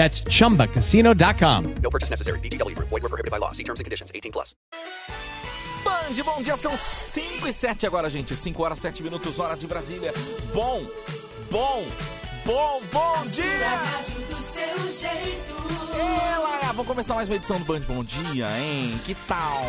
That's chumbacasino.com. No purchase necessary. VGW Group. Void were prohibited by law. See terms and conditions. 18 plus. Band, bom dia, são 5 e 7 agora, gente. 5 horas, 7 minutos, hora de Brasília. Bom, bom, bom, bom dia! do seu jeito. Ela, vamos começar mais uma edição do Band Bom Dia, hein? Que tal?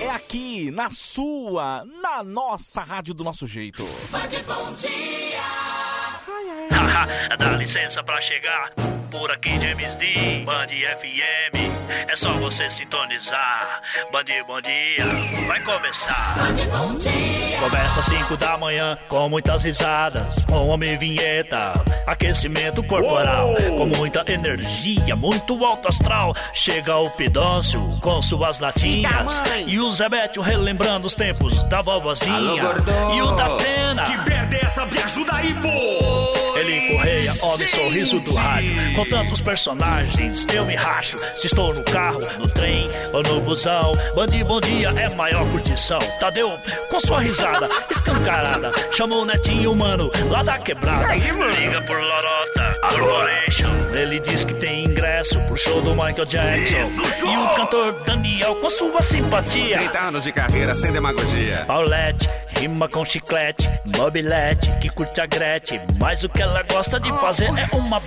É aqui, na sua, na nossa rádio do nosso jeito. Band bom dia. Dá licença pra chegar. Por aqui James D, Band FM. É só você sintonizar. Band Bom Dia vai começar. Bom dia. Começa às 5 da manhã com muitas risadas, com homem vinheta, aquecimento corporal, com muita energia, muito alto astral. Chega o Pidôncio com suas latinhas e o Zebetio relembrando os tempos da vovozinha Alô, e o da pena. Que merda é essa? Me ajuda aí, pô! Ele Correia, homem sorriso do rádio. Com tantos personagens, eu me racho. Se estou no carro, no trem ou no busão. Bandi Bom Dia é maior curtição. Tadeu, com sua risada escancarada, chamou o netinho humano lá da quebrada. Liga por Lorota Corporation. Ele diz que tem ingresso pro show do Michael Jackson. E o cantor Daniel, com sua simpatia. 30 anos de carreira sem demagogia. Paulette, rima com chiclete, mobilete, que curte a Gretchen. Mas o que ela gosta de fazer é uma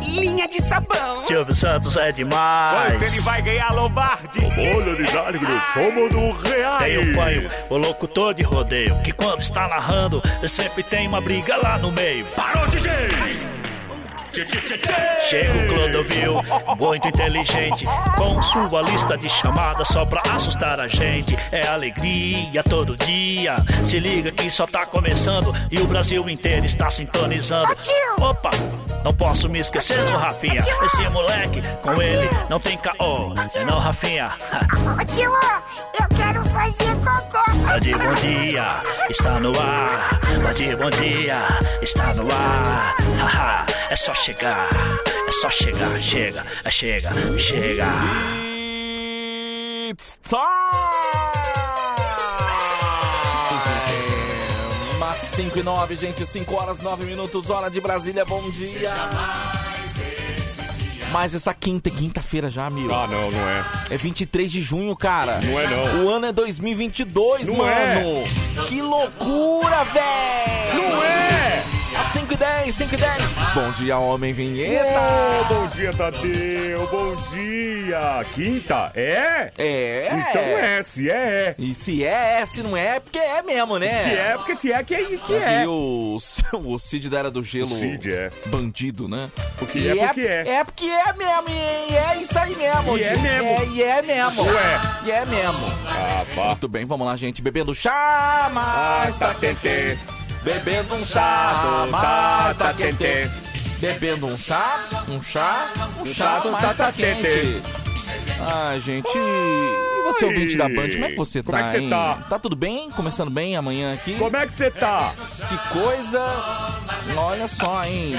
Linha de sabão. Silvio Santos é demais. Quanto ele vai ganhar Lombardi? Olha de Zagre, somos do Real. Tem o panho, o locutor de rodeio, que quando está narrando, sempre tem uma briga lá no meio. Parou, DJ! Chega o Clodovil, muito inteligente, com sua lista de chamadas só pra assustar a gente. É alegria todo dia. Se liga que só tá começando e o Brasil inteiro está sintonizando. Opa, não posso me esquecer do Rafinha. Esse moleque, com ele não tem caô. É não, Rafinha? Tio, eu quero fazer cocô. Bande bom dia, está no ar. Bande bom dia, está no ar. Haha, é só chegar, é só chegar, chega, é chega, chega. It's time! Mas 5 e 9, gente, 5 horas 9 minutos, hora de Brasília, bom dia! Mas essa quinta, quinta-feira já, meu. Ah, não, não é. É 23 de junho, cara. Não é, não. O ano é 2022, Não mano. é. Que loucura, velho. Não é! Às 5 e 10, 5 e 10. Bom dia, homem vinheta. Ô, bom dia, Tadeu. Bom dia. Quinta? É? É. Então é, se é, é. E se é, se não é, é porque é mesmo, né? Que é, porque se é, que é, que E é. o, o Cid da Era do Gelo. O Cid, é. Bandido, né? Porque E é, porque é. É porque é mesmo, e é isso aí mesmo. E é mesmo. É, e é mesmo. Ué. E é mesmo. Ah, pá. Muito bem, vamos lá, gente. Bebendo chá, mas tá quente. Bebendo um chá, mas tá quente. Bebendo um chá, um chá, um chá, mas tá quente. Ai, gente, e você ouvinte da Band, como é que você Como tá, é que você hein? tá? Tá tudo bem? Começando bem amanhã aqui? Como é que você tá? Que coisa! Olha só, hein?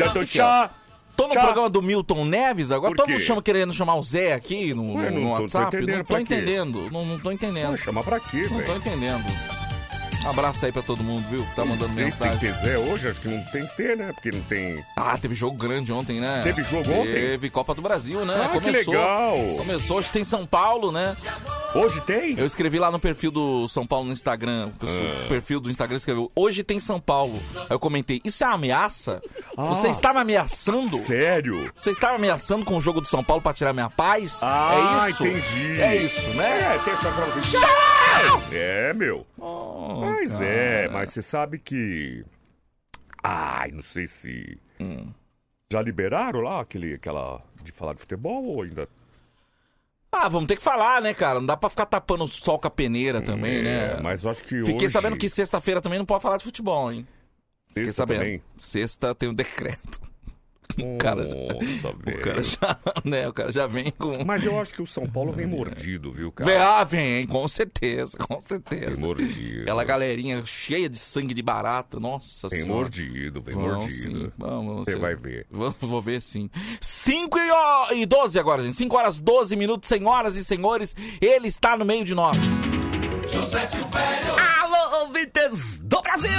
Dando chá. Tô no Chá. programa do Milton Neves agora. Todo mundo chama querendo chamar o Zé aqui no, Ué, no não tô- tô WhatsApp. não tô entendendo. Não, não tô entendendo. Chama pra quê, Não tô velho? entendendo. Abraço aí pra todo mundo, viu? Que tá mandando sei se mensagem. tem que ter hoje, acho que não tem que ter, né? Porque não tem. Ah, teve jogo grande ontem, né? Teve jogo ontem? Teve Copa do Brasil, né? Ah, que legal. Começou, hoje tem São Paulo, né? Hoje tem? Eu escrevi lá no perfil do São Paulo no Instagram. Ah. O perfil do Instagram escreveu: Hoje tem São Paulo. Aí eu comentei: Isso é uma ameaça? Ah. Você está me ameaçando? Sério? Você está me ameaçando com o jogo do São Paulo pra tirar minha paz? Ah, é isso? entendi. É isso, né? É, tem essa É, meu. Oh, Mas cara. é, mas você sabe que. Ai, não sei se. Hum. Já liberaram lá aquele, aquela. de falar de futebol ou ainda. Ah, vamos ter que falar, né, cara? Não dá pra ficar tapando o sol com a peneira também, É, né? Mas eu acho que Fiquei hoje... sabendo que sexta-feira também não pode falar de futebol, hein? Fiquei Sexta sabendo. também? Sexta tem um decreto. O cara, já, Nossa, o cara já, né, o cara já vem com... Mas eu acho que o São Paulo vem mordido, viu, cara? Vem, ah, vem, com certeza, com certeza. Vem mordido. Aquela galerinha cheia de sangue de barata, nossa Vem senhora. mordido, vem Vão, mordido. sim, vamos, Você vai ver. Vou, vou ver sim. 5 e, ó, e 12 agora, gente. 5 horas 12 minutos, senhoras e senhores. Ele está no meio de nós. José Silvério. Alô, ouvintes do Brasil!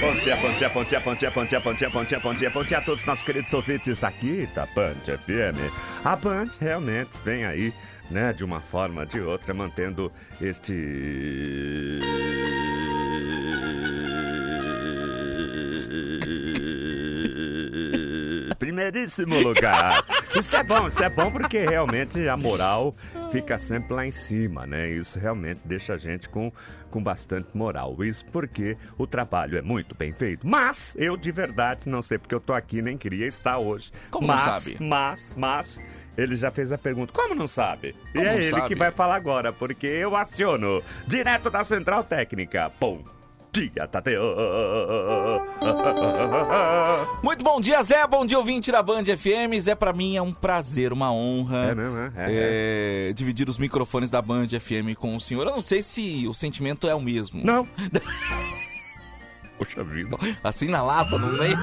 Bom dia, bom dia, bom dia, bom dia, bom dia, bom dia, bom dia, bom dia, bom dia a todos os nossos queridos ouvintes aqui da Band FM. A Band realmente vem aí, né, de uma forma ou de outra, mantendo este... Primeiríssimo lugar. Isso é bom, isso é bom porque realmente a moral fica sempre lá em cima, né? Isso realmente deixa a gente com, com bastante moral. Isso porque o trabalho é muito bem feito. Mas eu de verdade não sei porque eu tô aqui, nem queria estar hoje. Como não mas, sabe? Mas, mas, ele já fez a pergunta. Como não sabe? Como e é não ele sabe? que vai falar agora, porque eu aciono direto da Central Técnica. Bom dia, Tadeu. Muito bom dia, Zé. Bom dia, ouvinte da Band FM. Zé, pra mim é um prazer, uma honra. É mesmo, é? É, é, dividir os microfones da Band FM com o senhor. Eu não sei se o sentimento é o mesmo. Não. Poxa vida. Assim na lata, não nem,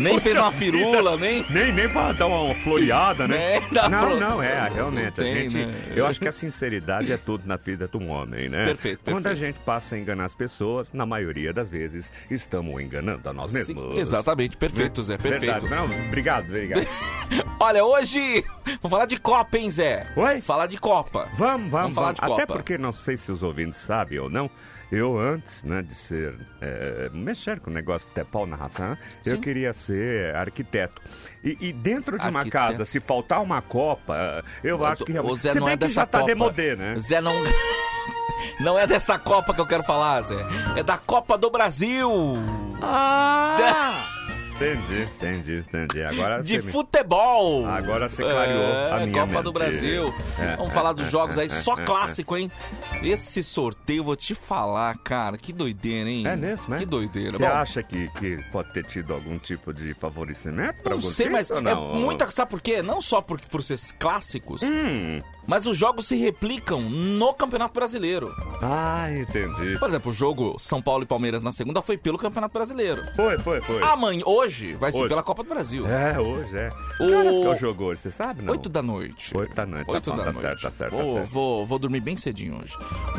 nem Poxa fez uma vida. firula, nem. Nem, nem pra dar uma floreada, né? Dá não, pro- não, é, Não realmente. tem, a gente, né? Eu acho que a sinceridade é tudo na vida de um homem, né? Perfeito, Quando a perfeito. gente passa a enganar as pessoas, na maioria das vezes, estamos enganando a nós Sim, mesmos. exatamente, perfeito, Zé, perfeito. Verdade. Não, obrigado, obrigado. Olha, hoje vamos falar de Copa, hein, Zé? Oi? Falar de Copa. Vamos, vamos, Vamos falar de Até Copa. porque não sei se os ouvintes sabem ou não. Eu, antes né, de ser. é, mexer com o negócio de futebol, narração, eu Sim. queria ser arquiteto. E, e dentro de uma Arquiteto. casa, se faltar uma Copa, eu acho que O realmente. Zé se não é dessa já tá Copa. demodê, né? Zé não. Não é dessa Copa que eu quero falar, Zé. É da Copa do Brasil. Ah! Entendi, entendi, entendi. Agora De me- futebol. Agora você clareou é, a minha Copa do mente. Brasil. É, Vamos é, falar dos é, jogos é, aí, é, só é, clássico, hein? Esse sorteio, vou te falar, cara, que doideira, hein? É mesmo, né? Que doideira. Você acha que, que pode ter tido algum tipo de favorecimento pra não você? sei, mas é não? muita. Sabe por quê? Não só por, por ser clássicos, Hum. mas os jogos se replicam no Campeonato Brasileiro. Ah, entendi. Por exemplo, o jogo São Paulo e Palmeiras na segunda foi pelo Campeonato Brasileiro. Foi, foi, foi. Amanhã, hoje, vai ser Hoje. pela Copa do Brasil. É, hoje é. O- Que horas que é o jogo hoje, você sabe, não? Oito da noite. Oito da noite, tá Oito bom, da tá noite. certo, tá certo, tá vou, certo. Vou, vou dormir bem cedinho hoje.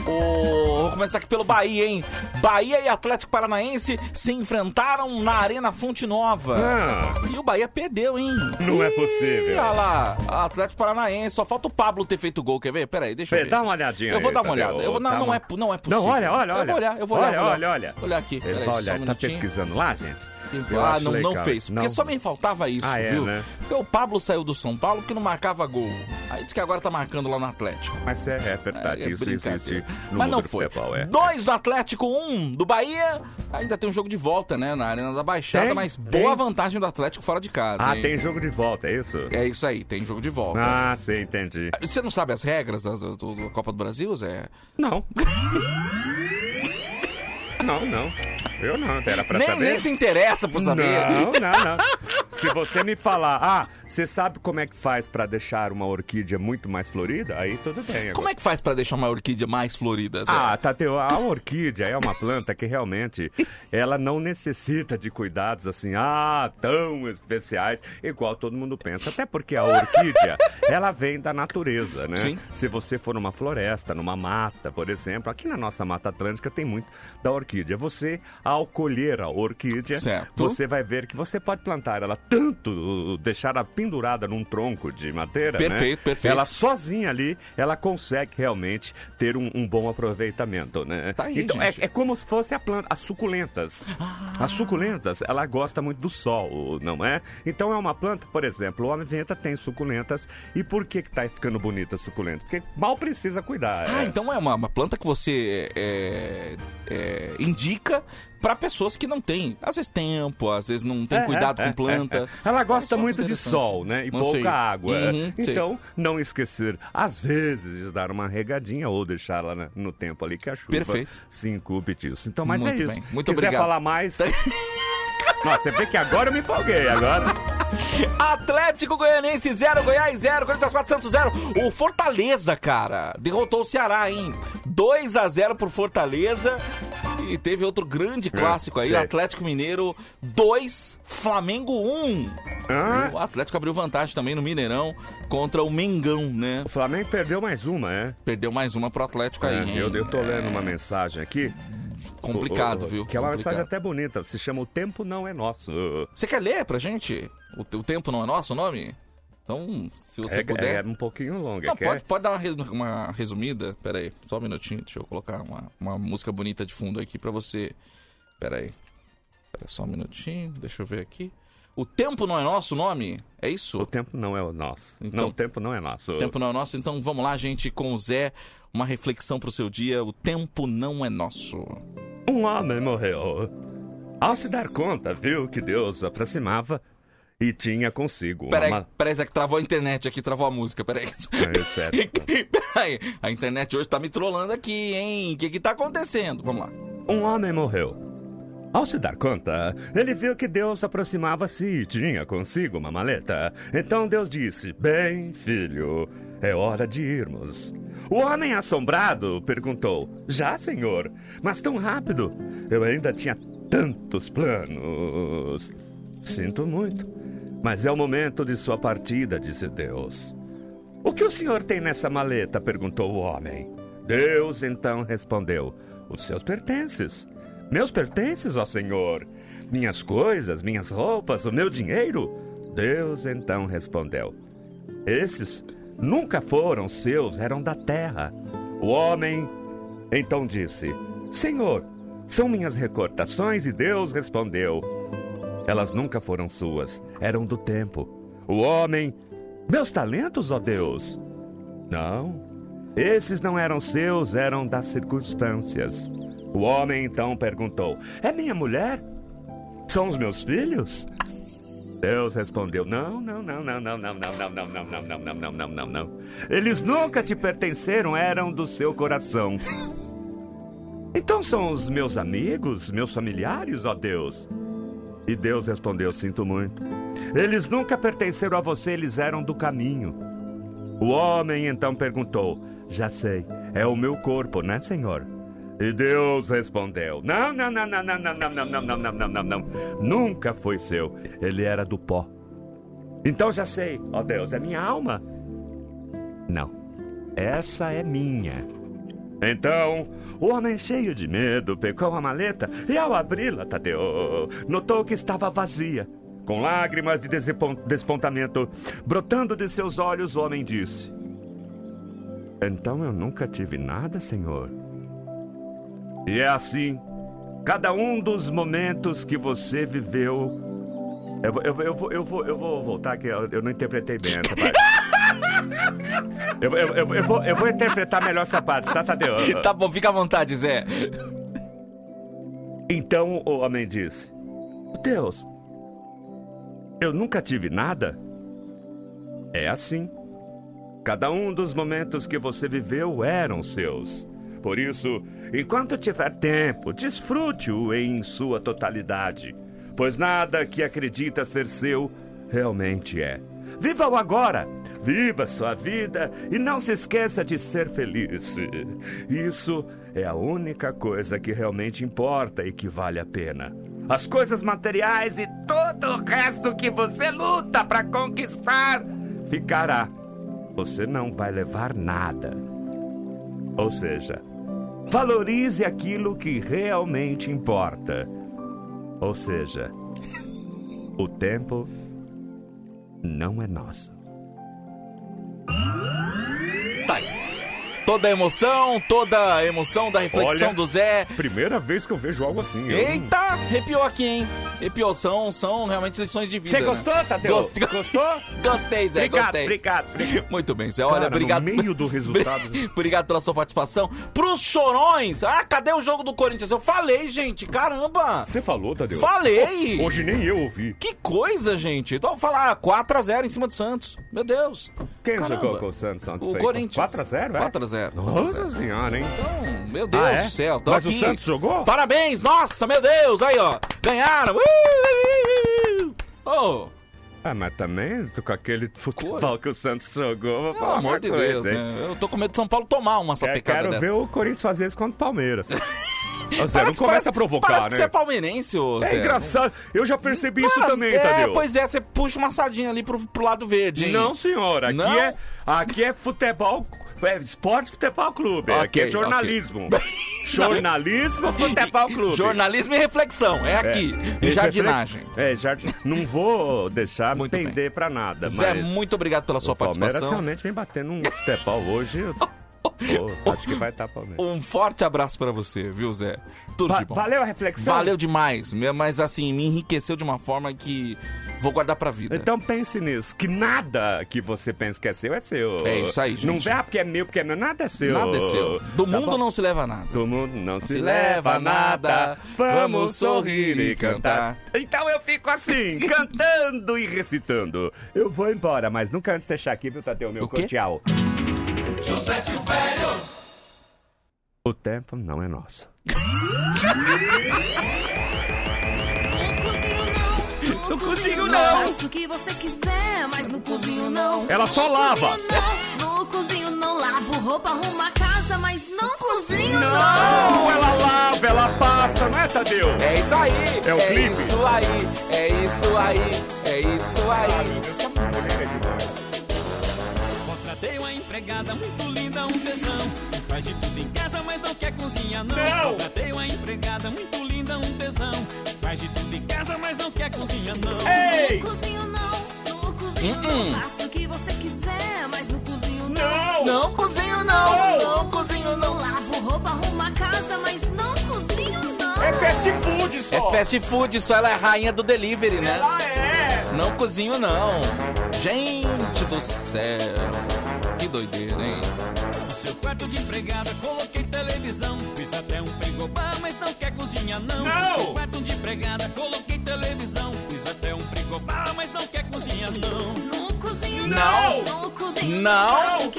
O- Vou começar aqui pelo Bahia, hein? Bahia e Atlético Paranaense se enfrentaram na Arena Fonte Nova. Ah, E o Bahia perdeu, hein? Não é Ih, possível. Olha lá, Atlético Paranaense. Só falta o Pablo ter feito gol, quer ver? Peraí, deixa eu ver. dá uma olhadinha Eu vou aí, dar uma Tadeu. olhada. Eu vou, não, Dá não, uma- é, não é possível. Não, olha, olha, Eu olha. vou olhar, eu vou olhar. Olha, vou olha, olha. Vou olhar aqui. Ele vai um olhar, tá pesquisando lá, gente? Ah, não, não fez. Porque Não. só me faltava isso, Ah, é, viu? né? Porque o Pablo saiu do São Paulo porque não marcava gol. Aí disse que agora tá marcando lá no Atlético. Mas é, é verdade, É, é isso existe no Mas não foi. futebol, é. Dois do Atlético, um do Bahia. Ainda tem um jogo de volta, né? Na Arena da Baixada, Tem? mas Tem? boa vantagem do Atlético fora de casa. Ah, hein? tem jogo de volta, é isso? É isso aí, tem jogo de volta. Ah, sim, entendi. Você não sabe as regras da, do, Copa do Brasil, Zé? Não. não, não. Eu não, era pra Nem, saber. nem se interessa por saber. Não, não, não. Se você me falar, ah, você sabe como é que faz pra deixar uma orquídea muito mais florida? Aí tudo bem. Como é que faz pra deixar uma orquídea mais florida, Zé? Ah, Tateu, a orquídea é uma planta que realmente ela não necessita de cuidados assim, ah, tão especiais, igual todo mundo pensa. Até porque a orquídea, ela vem da natureza, né? Sim. Se você for numa floresta, numa mata, por exemplo, aqui na nossa Mata Atlântica tem muito da orquídea. Você, ao colher a orquídea, Certo. você vai ver que você pode plantar ela tanto, deixar a pendurada num tronco de madeira, Perfeito, né? perfeito. Ela sozinha ali, ela consegue realmente ter um, um bom aproveitamento, né? Tá aí, então, é. Ah. é como se fosse a planta, as suculentas. As suculentas, ela gosta muito do sol, não é? Então é uma planta, por exemplo, o homem venta tem suculentas. E por que que tá ficando bonita a suculenta? Porque mal precisa cuidar. Ah, é. então é uma, uma planta que você é, é, indica para pessoas que não têm, às vezes, tempo, às vezes não tem É, cuidado é, com é, planta. é, é. Ela gosta muito de interessante. sol, né? E Não pouca sei. água. Uhum, sei. então, não esquecer, às vezes, de dar uma regadinha ou deixar ela na- no tempo ali que a chuva Perfeito. se incube disso. Então, mas Muito é isso. bem. Muito Quiser obrigado. falar mais... Nossa, você vê que agora eu me empolguei, agora... Atlético Goianense 0, Goiás 0, Corinthians 4, Santos 0. O Fortaleza, cara, derrotou o Ceará, hein? 2 a 0 pro Fortaleza. E teve outro grande clássico aí, sei. Atlético Mineiro 2, Flamengo 1. Hã? O Atlético abriu vantagem também no Mineirão contra o Mengão, né? O Flamengo perdeu mais uma, é? Perdeu mais uma pro Atlético aí, É, hein? eu, eu tô lendo É, uma mensagem aqui. Complicado, viu? Que é uma Complicado. mensagem até bonita. Se chama O Tempo Não É Nosso. Você quer ler pra gente? O, o tempo não é nosso o nome? Então, se você é, puder. é um pouquinho longa. Não, pode, pode dar uma, res- uma resumida? Pera aí, só um minutinho. Deixa eu colocar uma, uma música bonita de fundo aqui pra você. Pera aí. Pera só um minutinho, deixa eu ver aqui. O tempo não é nosso o nome? É isso? O tempo não é o nosso. Então- não, o tempo não é nosso. O tempo não é nosso, então vamos lá, gente, com o Zé. Uma reflexão pro seu dia. O tempo não é nosso. Um homem morreu. Ao se dar conta, viu que Deus aproximava e tinha consigo Peraí, uma... peraí, Zé, que travou a internet aqui, travou a música, peraí. É, certo. peraí, a internet hoje tá me trollando aqui, hein? O que que tá acontecendo? Vamos lá. Um homem morreu. Ao se dar conta, ele viu que Deus aproximava-se e tinha consigo uma maleta. Então Deus disse: Bem, filho, é hora de irmos. O homem assombrado perguntou: Já, senhor? Mas tão rápido? Eu ainda tinha tantos planos. Sinto muito, mas é o momento de sua partida, disse Deus. O que o senhor tem nessa maleta? perguntou o homem. Deus então respondeu: Os seus pertences. Meus pertences, ó Senhor. Minhas coisas, minhas roupas, o meu dinheiro. Deus então respondeu: Esses nunca foram seus, eram da terra. O homem então disse: Senhor, são minhas recortações? E Deus respondeu: Elas nunca foram suas, eram do tempo. O homem: Meus talentos, ó Deus? Não, esses não eram seus, eram das circunstâncias. O homem então perguntou: É minha mulher? São os meus filhos? Deus respondeu: Não, não, não, não, não, não, não, não, não, não, não, não, não, não, não, não. Eles nunca te pertenceram, eram do seu coração. Então são os meus amigos, meus familiares, ó Deus? E Deus respondeu: Sinto muito. Eles nunca pertenceram a você, eles eram do caminho. O homem então perguntou: Já sei, é o meu corpo, né, Senhor? E Deus respondeu: Não, não, não, não, não, não, não, não, não, não, não, não, não. Nunca foi seu. Ele era do pó. Então já sei, ó Deus, é minha alma? Não. Essa é minha. Então, o homem cheio de medo pegou a maleta e ao abri-la, Tadeu, notou que estava vazia. Com lágrimas de despontamento brotando de seus olhos, o homem disse: Então eu nunca tive nada, Senhor. E é assim, cada um dos momentos que você viveu. Eu, vou- eu, eu, vou, eu, vou, eu vou voltar aqui, eu, eu não interpretei bem essa parte. Eu, eu, eu, eu vou, eu vou interpretar melhor essa parte, tá, Tadeu? Tá bom, fica à vontade, Zé. Então o homem disse: Deus, eu nunca tive nada? É assim. Cada um dos momentos que você viveu eram seus. Por isso, enquanto tiver tempo, desfrute-o em sua totalidade. Pois nada que acredita ser seu realmente é. Viva o agora! Viva sua vida e não se esqueça de ser feliz. Isso é a única coisa que realmente importa e que vale a pena. As coisas materiais e todo o resto que você luta para conquistar ficará. Você não vai levar nada. Ou seja, valorize aquilo que realmente importa. Ou seja, o tempo não é nossa. Tá aí. Toda a emoção, toda a emoção da reflexão Olha, do Zé. Primeira vez que eu vejo algo assim. eu- Eita, arrepiou aqui, hein? Arrepiou, são, são realmente lições de vida. Você né? gostou, Tadeu? Gostei. Gostou? Gostei, Zé, Obrigado, gostei. obrigado. Muito bem, Zé. Olha, Cara, obrigado. no meio do resultado... Obrigado pela sua participação. Pros chorões. Ah, cadê o jogo do Corinthians? Eu falei, gente. Caramba. Você falou, Tadeu? Falei. Hoje nem eu ouvi. Que coisa, gente. Então vou falar 4x0 em cima do Santos. Meu Deus. Quem Caramba. jogou com o Santos? Santos O fez? Corinthians. 4x0, é? 4x0. Nossa senhora, hein? Então, meu Deus Ah, é? do céu. Tô Mas aqui. o Santos jogou? Parabéns. Nossa, meu Deus. Aí, ó. Ganharam. Uh. Oh, Ah, mas também, tô com aquele futebol que o Santos jogou, vou pelo falar amor de coisa, Deus, né? Eu tô com medo de São Paulo tomar uma É, sapecada quero dessa. ver o Corinthians fazer isso contra o Palmeiras. Ô, Zé, não começa parece- a provocar, parece né? que você é palmeirense, ô É Zé. engraçado. Eu já percebi isso também, é, Tadeu. pois é, você puxa uma sardinha ali pro, pro lado verde, hein? Não, senhor. Aqui, Não? É, aqui é futebol. É esporte futebol clube. aqui Ok, é jornalismo. jornalismo futebol clube. Jornalismo e reflexão, é aqui. É, Jardinagem. É, jardim. Não vou deixar Muito bem. pender pra nada. Zé, mas muito obrigado pela sua o Palmeiras participação. realmente vem batendo um futebol hoje. Pô, acho que vai estar Palmeiras. Um forte abraço pra você, viu, Zé? Tudo Va- de bom. valeu a reflexão? Valeu demais, mas assim, me enriqueceu de uma forma que vou guardar pra vida. Então pense nisso, que nada que você pensa que é seu é seu. É isso aí, gente. Não vê ah, porque é meu, porque é meu, nada é seu. Nada é seu. Do Tá mundo bom? não se leva nada. Do mundo não, se, se leva nada. nada. Vamos sorrir e cantar. Então eu fico assim, cantando e recitando. Eu vou embora, mas nunca antes de deixar aqui, viu, Tadeu, meu O quê? tchau. José Silvério. O tempo não é nosso. Não cozinho, não. Faço o que você quiser, mas no cozinho não. Ela só lava. Não, no cozinho não. Lavo roupa, arrumo a casa, mas não cozinho não. Não, ela lava, ela passa, não é, Tadeu? É isso aí. É o clipe? isso aí. É isso aí. É isso aí. Essa mulher é demais. Empregada muito linda, um tesão. Faz de tudo em casa, mas não quer cozinhar, não. Não! Contratei uma empregada muito linda, um tesão. Faz de tudo em casa, mas não quer cozinhar, não. Ei! No cozinho não. No cozinho Hum, hum. não. Faço o que você quiser, mas no cozinho não. Não! Não cozinho não. No cozinho não. Lavo roupa, arrumo a casa, mas não cozinho não. É fast food É só. fast food, só ela é rainha do delivery, né? Ela é. Não cozinho não. Gente do céu. Que doideira, hein? No seu quarto de empregada, coloquei televisão. Fiz até um frigobar, mas não quer cozinhar, não. Não! No seu quarto de empregada, coloquei televisão. Fiz até um frigobar, mas não quer cozinhar, não. No cozinho Não. não.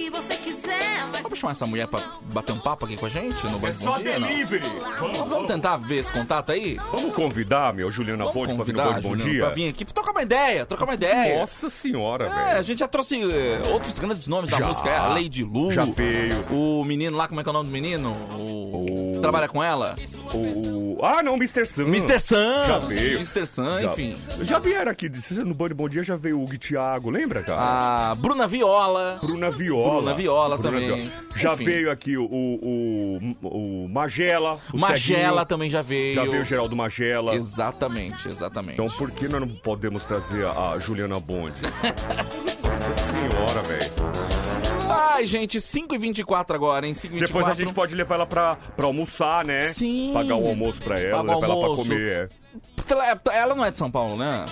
Vamos chamar essa mulher pra bater um papo aqui com a gente no É só Bom Dia, delivery. Vamos, Vamos tentar ver esse contato aí? Vamos convidar, meu, Juliana Vamos Ponte, pra vir no convidar, Bom Juliano, Dia? pra vir aqui pra trocar uma ideia, trocar uma ideia. Nossa senhora, É, a velho. gente já trouxe é, outros grandes nomes da Já. música, é a Lady Lu. Já veio. O menino lá, como é que é o nome do menino? O... O- Trabalha com ela? O... Ah, não, Mr. Sun. Mr. Sun. Já veio. Mr. Já- enfim. Já vieram aqui, no de Bom Dia já veio o Hugo Thiago, lembra, cara? A Bruna Viola. Bruna Viola. Bruna Viola também. Viola. Já Enfim. veio aqui o, o, o, Magela. O Magela Ceguinho. também já veio. Já veio o Geraldo Magela. Exatamente, exatamente. Então por que nós não podemos trazer a, Juliana Bonde? Nossa senhora, velho. Ai, gente, 5h24 agora, hein? 5h24. Depois a gente pode levar ela pra, pra almoçar, né? Sim. Pagar o almoço pra ela, levar ela pra almoço. comer. É. Ela- não é de São Paulo, né?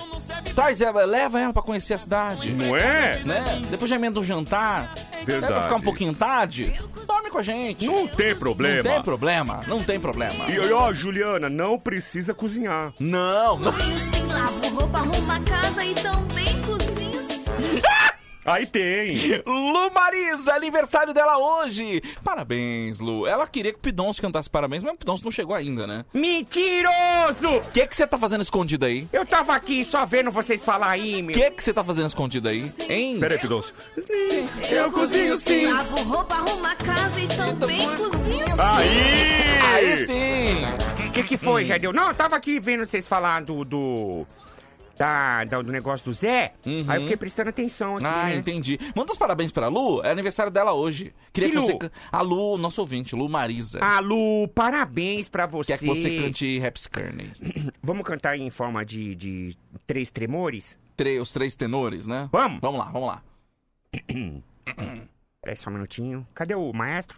Traz ela, leva ela pra conhecer a cidade. Não é? Né? Depois já emenda um jantar. Verdade. Deve ficar um pouquinho tarde. Dorme com a gente. Não tem problema. Não tem problema, não tem problema. E ó, Juliana, não precisa cozinhar. Não, não. cozinho sim. Lavo roupa, arrumo a casa e também cozinho sim. Aí tem. Lu Marisa, aniversário dela hoje. Parabéns, Lu. Ela queria que o Pidoncio cantasse parabéns, mas o Pidoncio não chegou ainda, né? Mentiroso! O que que você tá fazendo escondido aí? Eu tava aqui só vendo vocês falar aí, O meu. que que você tá fazendo escondido aí? Hein? Peraí, Pidoncio. Eu cozinho sim. Lavo roupa, arrumo a casa e também cozinho sim. Aí! Aí sim! O que, que foi, Jadeu? Não, eu tava aqui vendo vocês falar do. do... Da, da- do negócio do Zé. Uhum. Aí eu fiquei prestando atenção aqui. Ah, né? entendi. Manda os parabéns pra Lu, é aniversário dela hoje. Queria Que que, você. A Lu, nosso ouvinte, Lu Marisa. Ah, Lu, parabéns pra você. Quer que você cante Raps Kearney. Vamos cantar em forma de, de três tremores? tre- os três tenores, né? Vamos. Vamos lá, vamos lá. Peraí só um minutinho. Cadê o maestro?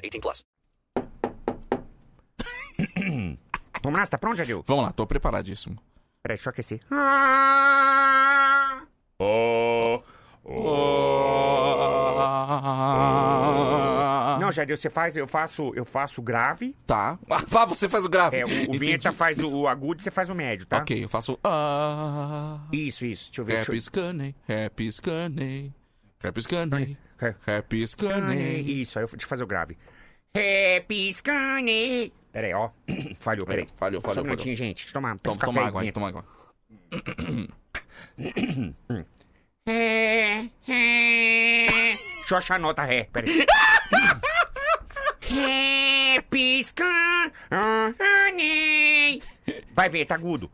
18 plus. Vamos lá, você tá pronto, Jadil? Vamos lá, tô preparadíssimo. Peraí, deixa eu aquecer. Ah, Oh, Não, Jadil, você faz, eu faço, eu faço grave. Tá. Ah, você faz o grave. É, o, o vinheta faz o, o agudo e você faz o médio, tá? Ok, eu faço. Ah. Isso, isso. Deixa eu ver. Happy deixa Scanny, Happy Scanny, Happy Scanny, É. Happy. Scanny. Isso, aí eu, deixa eu fazer o grave. Happy Scanny. Peraí, ó. Falhou, peraí. Falhou, falhou, Só um minutinho, gente. Toma, toma aí, água, vinheta. toma água. Ré, ré. Deixa eu achar a nota ré, peraí. Ré, pisca. Vai ver, tá agudo.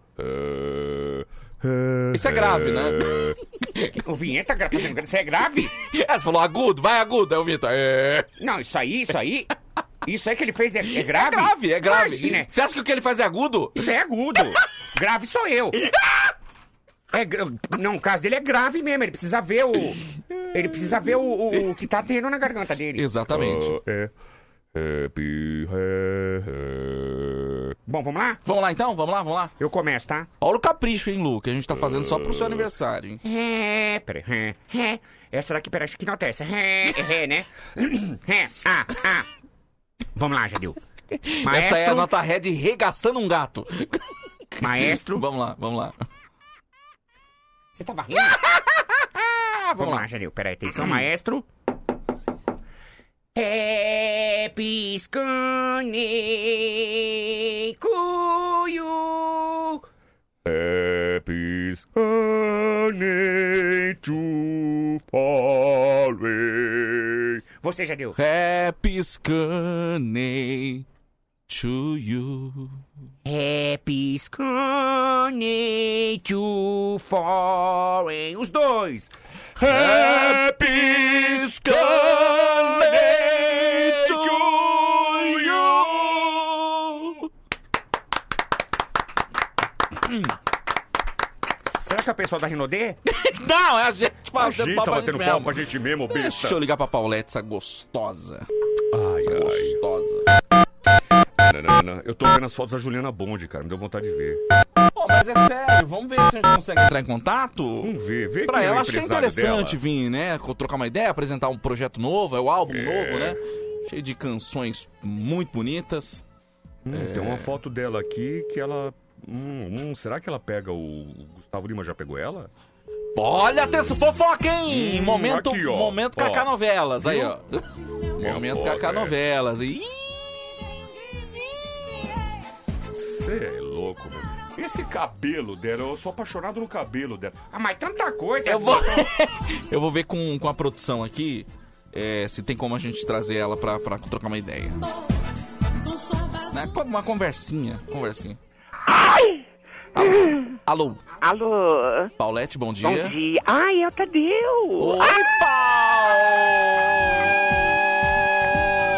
Isso é grave, né? O vinheta gra- tá vendo? Isso é grave? É, você falou agudo, vai agudo. Aí o Vitor, é. Não, isso aí, isso aí. Isso aí que ele fez é, é grave? É grave, é grave. Imagina, Você acha que o que ele faz é agudo? Isso é agudo. grave sou eu. É, gra- não, o caso dele é grave mesmo. Ele precisa ver o. Ele precisa ver o, o- o que tá tendo na garganta dele. Exatamente. é. Happy, ré. Bom, vamos lá? Vamos lá então? Vamos lá, vamos lá. Eu começo, tá? Olha o capricho, hein, Lu, que a gente tá fazendo só pro seu aniversário, hein? Ré, peraí, ré, ré. Essa daqui, peraí, acho que nota é essa? É ré, né? Ré, ah, ah. Vamos lá, Jadil. Maestro, Essa é a nota ré de regaçando um gato. maestro. Vamos lá, vamos lá. Você tava rindo? Vamos lá, Jadil. Peraí, atenção, maestro. Happy Sunday to falling. Você, Jadil. Happy Scanny to you. É piscane to foreign. Os dois. Happy Scanny É o pessoal da Rinodê? Não, é a gente A fazendo papo tá batendo gente palma pra mesmo. gente mesmo, besta. Deixa eu ligar pra Paulette, essa gostosa. Ai, Essa ai. gostosa. Não, não, não. Eu tô vendo as fotos da Juliana Bond, cara. Me deu vontade de ver. Pô, mas é sério, vamos ver se a gente consegue entrar em contato. Vamos ver. Vê Pra é ela, acho que é interessante dela. vir, né? Trocar uma ideia, apresentar um projeto novo, é o álbum É. novo, né? Cheio de canções muito bonitas. Hum, Tem uma foto dela aqui que ela... Hum, hum, será que ela pega o... o Gustavo Lima já pegou ela? Olha, atenção, fofoca, hein? Hum, momento aqui, ó. momento Ó. Kaká Novelas, aí, Viu? ó. momento foto, Kaká é. Novelas. Ih, Você é louco, meu. Esse cabelo dela, eu sou apaixonado no cabelo dela. Ah, mas tanta coisa. eu vou, eu vou ver com, com a produção aqui é, se tem como a gente trazer ela pra, pra trocar uma ideia. Né? Uma conversinha, conversinha. Ai! Alô, Alô? Paulette, bom dia. Bom dia. Ai, é o Tadeu. Oi,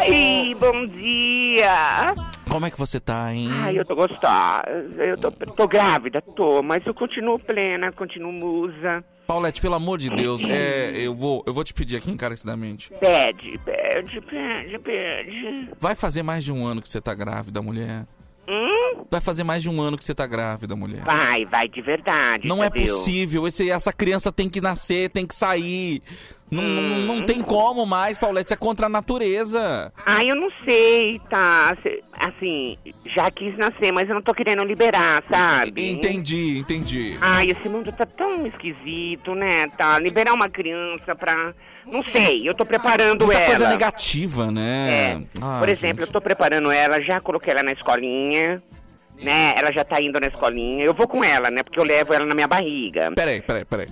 Ai, bom dia. Como é que você tá, hein? Ai, eu tô gostosa. Eu tô, tô grávida, tô, mas eu continuo plena, continuo musa. Paulette, pelo amor de Deus, é, eu, vou, eu vou te pedir aqui encarecidamente. Pede, pede, pede, pede. Vai fazer mais de um ano que você tá grávida, mulher. Hum? Vai fazer mais de um ano que você tá grávida, mulher. Vai, vai de verdade. Não é Tadeu. possível. Esse, essa criança tem que nascer, tem que sair. Não, não, não tem como mais, Paulette. Isso é contra a natureza. Ai, eu não sei, tá? Assim, já quis nascer, mas eu não tô querendo liberar, sabe? Entendi, entendi. Ai, esse mundo tá tão esquisito, né? Tá, liberar uma criança pra... Não sei, eu tô preparando Muita ela. coisa negativa, né? É. Ah, Por exemplo, eu tô preparando ela, já coloquei ela na escolinha. Né? Ela já tá indo na escolinha. Eu vou com ela, né? Porque eu levo ela na minha barriga. Peraí, peraí, peraí.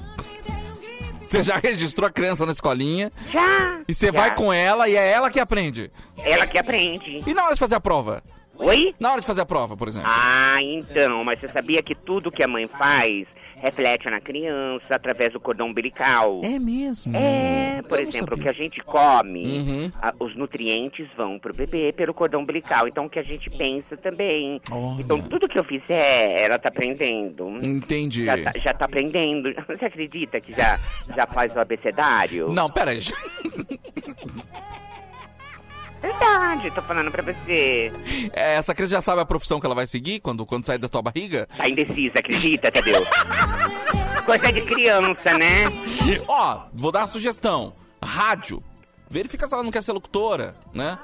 Você já registrou a criança na escolinha? Já. E você já. vai com ela e é ela que aprende? Ela que aprende. E na hora de fazer a prova? Oi? Na hora de fazer a prova, por exemplo. Ah, então, mas você sabia que tudo que a mãe faz reflete na criança através do cordão umbilical? É mesmo? É, por Eu exemplo, o que a gente come, Uhum. a- os nutrientes vão pro bebê pelo cordão umbilical. Então, o que a gente pensa também. Olha. Então, tudo que eu fizer, ela tá aprendendo. Entendi. Já tá, já tá aprendendo. Você acredita que já, já faz o abecedário? Não, peraí. Verdade, tô falando pra você. É, Essa criança já sabe a profissão que ela vai seguir quando, quando sair da tua barriga? Tá indecisa, acredita, Tadeu? Coisa de criança, né? Ó, vou dar uma sugestão. Rádio. Verifica se ela não quer ser locutora, né?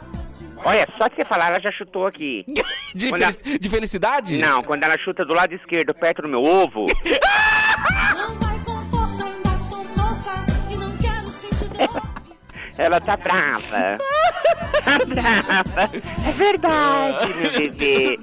Olha, só de você falar, ela já chutou aqui. De, ela- de felicidade? Não, quando ela chuta do lado esquerdo, perto do meu ovo. Ela tá brava. Tá brava. É verdade, meu bebê.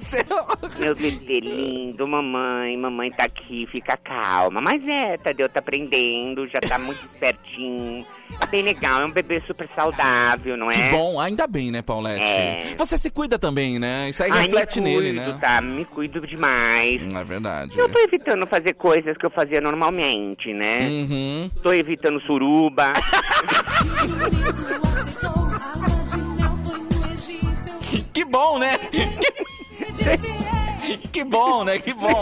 Meu bebê lindo, mamãe. Mamãe tá aqui, fica calma. Mas é, Tadeu tá aprendendo, já tá muito espertinho. É bem legal, é um bebê super saudável, não é? Que bom, ainda bem, né, Paulette? É. Você se cuida também, né? Isso aí Ai, reflete me cuido, nele, né? tá? Me cuido demais. Não é verdade. Eu tô evitando fazer coisas que eu fazia normalmente, né? Uhum. Tô evitando suruba. Que bom, né? Que bom, né? Que bom.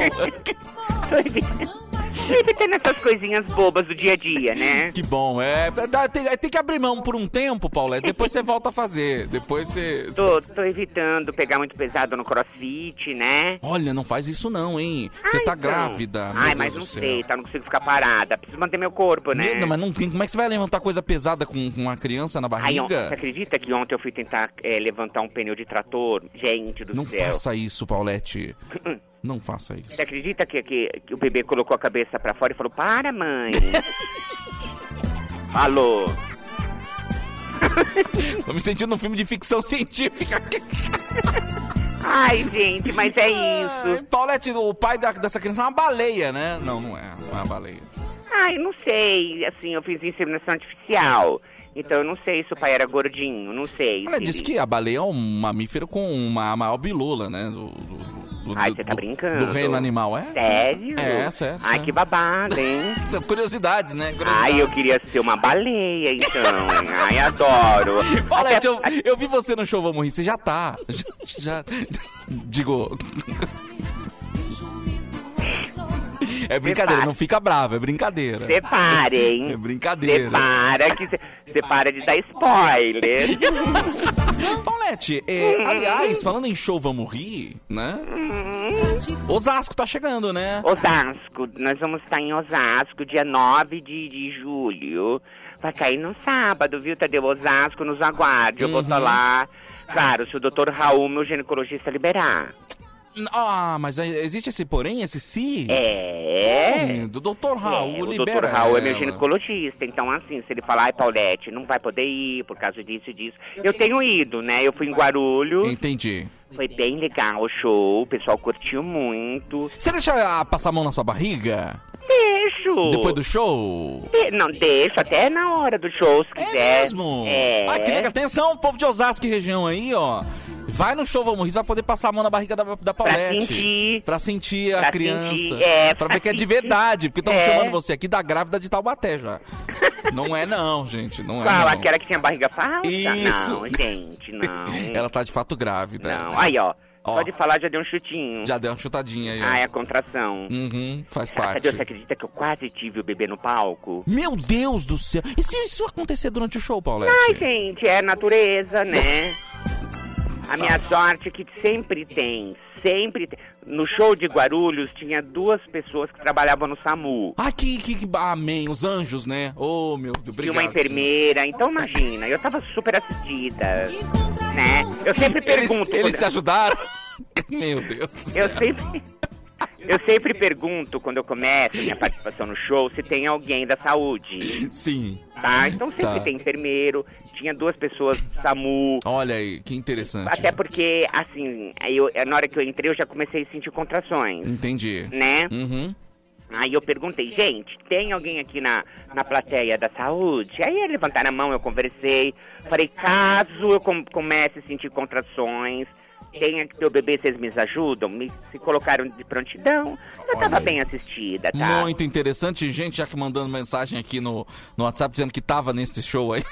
Tô evitando essas coisinhas bobas do dia a dia, né? Que bom. É, dá- tem, tem que abrir mão por um tempo, Paulette. Depois você volta a fazer. Depois você. Tô, tô evitando pegar muito pesado no crossfit, né? Olha, não faz isso não, hein? Você Ai, tá então. grávida. meu Ai, Deus mas não sei, tá? Não consigo ficar parada. Preciso manter meu corpo, né? Não, mas não tem. Como é que você vai levantar coisa pesada com, com uma criança na Ai, on- você barriga? acredita que ontem eu fui tentar é, levantar um pneu de trator? Gente do Não céu. faça isso, Paulette. Não faça isso. Você acredita que, que, que o bebê colocou a cabeça pra fora e falou, para, mãe? Falou. Tô me sentindo num filme de ficção científica. Ai, gente, mas é isso. Paulette, o pai da- dessa criança é uma baleia, né? Não, não é. Não é uma baleia. Ai, não sei. Assim, eu fiz inseminação artificial. Então eu não sei se o pai era gordinho, não sei. Ela se disse ele- que a baleia é um mamífero com uma maior bilula, né? Do, do, do- do- Ai, você tá do- brincando. Do reino animal, é? Sério? É, sério. Ai, sério. que babado, hein? São curiosidades, né? Curiosidades. Ai, eu queria ser uma baleia, então. Ai, adoro. Paulette, eu, eu vi você no show Vamos Rir, você já tá. Já. já- digo. É brincadeira, não fica bravo, é brincadeira. Separem. É brincadeira. Separa, que você para de dar spoiler. Paulette, é, aliás, falando em show Vamos Rir, né? Osasco tá chegando, né? Osasco, nós vamos estar em Osasco, dia 9 de, de julho. Vai cair no sábado, viu, Tadeu? Osasco, nos aguarde. Eu vou estar Uhum. lá. Claro, se o doutor Raul, meu ginecologista, liberar. Ah, mas existe esse porém, esse si? É. do doutor Raul, É, o libera doutor Raul é meu ela. ginecologista, então assim, se ele falar, ai, Paulette, não vai poder ir por causa disso e disso. Eu tenho ido, né? Eu fui em Guarulhos, Entendi. Foi bem legal o show, o pessoal curtiu muito. Você deixa passar a mão na sua barriga? Deixo! Depois do show? De- Não, deixo até na hora do show, se quiser. mesmo? É. Ah, que legal. Atenção, povo de Osasco e região aí, ó. Vai no show Vamos Rir, vai poder passar a mão na barriga da, da Paulette. sentir. Pra sentir a Pra criança. sentir, é, pra pra ver que é de verdade. Porque estão É. chamando você aqui da grávida de Taubaté já. não é não, gente. Não é Qual? não. Aquela que tinha barriga falsa? Isso. Não, gente, não. Ela tá de fato grávida. Não, aí, ó. Ó. Pode falar, já deu um chutinho. Já deu uma chutadinha aí. ó. Ah, é a contração. Uhum, faz parte. você acredita que eu quase tive o bebê no palco? Meu Deus do céu. E se isso acontecer durante o show, Paulette? Ai, gente, é natureza, né? A minha sorte é que sempre tem, sempre. No show de Guarulhos tinha duas pessoas que trabalhavam no SAMU. Ah, que, que, que- Amém, os anjos, né? Oh, meu Deus, E obrigado. uma enfermeira, então imagina, eu tava super assistida, né? Eu sempre Eles, pergunto... eles quando- te ajudaram? meu Deus. Eu sempre... Eu sempre pergunto, quando eu começo minha participação no show, se tem alguém da saúde. Sim. Tá? Então sempre Tá. tem enfermeiro, tinha duas pessoas do SAMU. Olha aí, que interessante. Até porque, assim, eu, na hora que eu entrei, eu já comecei a sentir contrações, Entendi. né? Uhum. Aí eu perguntei, gente, tem alguém aqui na, na plateia da saúde? Aí levantaram a mão, eu conversei. Falei, caso eu com- comece a sentir contrações, tenha que ter o bebê, vocês me ajudam? Me se colocaram de prontidão. Eu tava bem assistida, tá? Muito interessante, gente já que mandando mensagem aqui no, no WhatsApp dizendo que tava nesse show aí.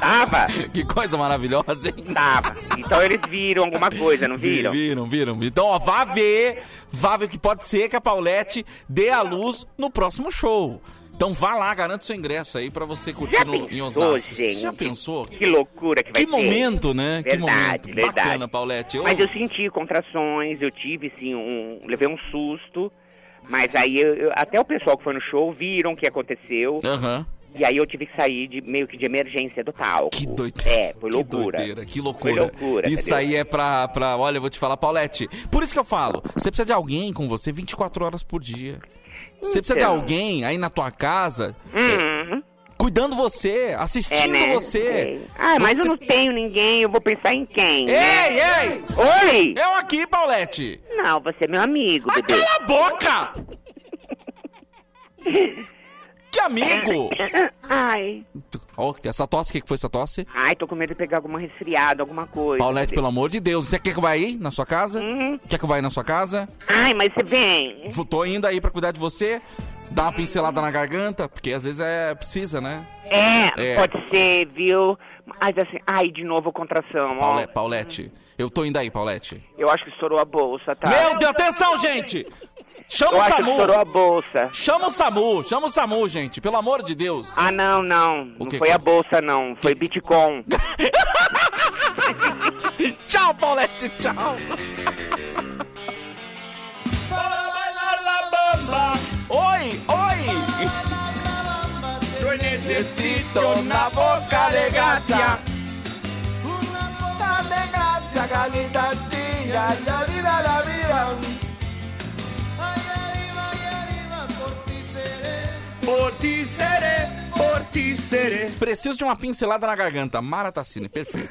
Tava? que coisa maravilhosa, hein? Tava. Então eles viram alguma coisa, não viram? Viram, viram. Então, ó, vá ver, vá ver que pode ser que a Paulette dê a luz no próximo show. Então vá lá, garante seu ingresso aí pra você curtir no, em Osasco. gente? Já pensou? Que loucura que vai Que ser. momento, né? que Verdade, momento. verdade. Bacana, Paulette. Eu- Mas eu senti contrações, eu tive, sim, um... Levei um susto. Mas aí, eu- até o pessoal que foi no show viram o que aconteceu. Aham. E aí eu tive que sair de meio que de emergência do palco. Que doideira. É, foi loucura. Que doideira, que loucura. Foi loucura, Isso aí é pra, pra. Olha, eu vou te falar, Paulette. Por isso que eu falo: você precisa de alguém com você 24 horas por dia. Você precisa de alguém aí na tua casa. Uhum. Cuidando você, assistindo É, né? você. É. Ah, mas Você- eu não tenho ninguém, eu vou pensar em quem? Ei, né? ei! Oi! Eu aqui, Paulette! Não, você é meu amigo, bebê. Cala a boca! que amigo! Ai. Ó, essa tosse, o que que foi essa tosse? Ai, tô com medo de pegar alguma resfriada, alguma coisa. Paulette, pelo amor de Deus, você quer que eu vá aí na sua casa? Uhum. Quer que eu vá aí na sua casa? Ai, mas você vem. Tô indo aí pra cuidar de você, dar uma pincelada na garganta, porque às vezes é precisa, né? É, É. pode ser, viu? Mas assim, ai, de novo contração, ó. Paulette, eu tô indo aí, Paulette. Eu acho que estourou a bolsa, tá? Meu Deus, atenção, gente! Chama Eu o SAMU! estourou a bolsa. Chama o SAMU, chama o SAMU, gente, pelo amor de Deus. Ah, não, não. Não que foi que a bolsa, não. Foi Bitcoin. tchau, Paulette, tchau. Oi, oi! Yo necesito una boca de gracia. Una de gracia, galita chilla, la vida, la vida. Ti seré, por ti seré. Preciso de uma pincelada na garganta. Mara Tassini, perfeito.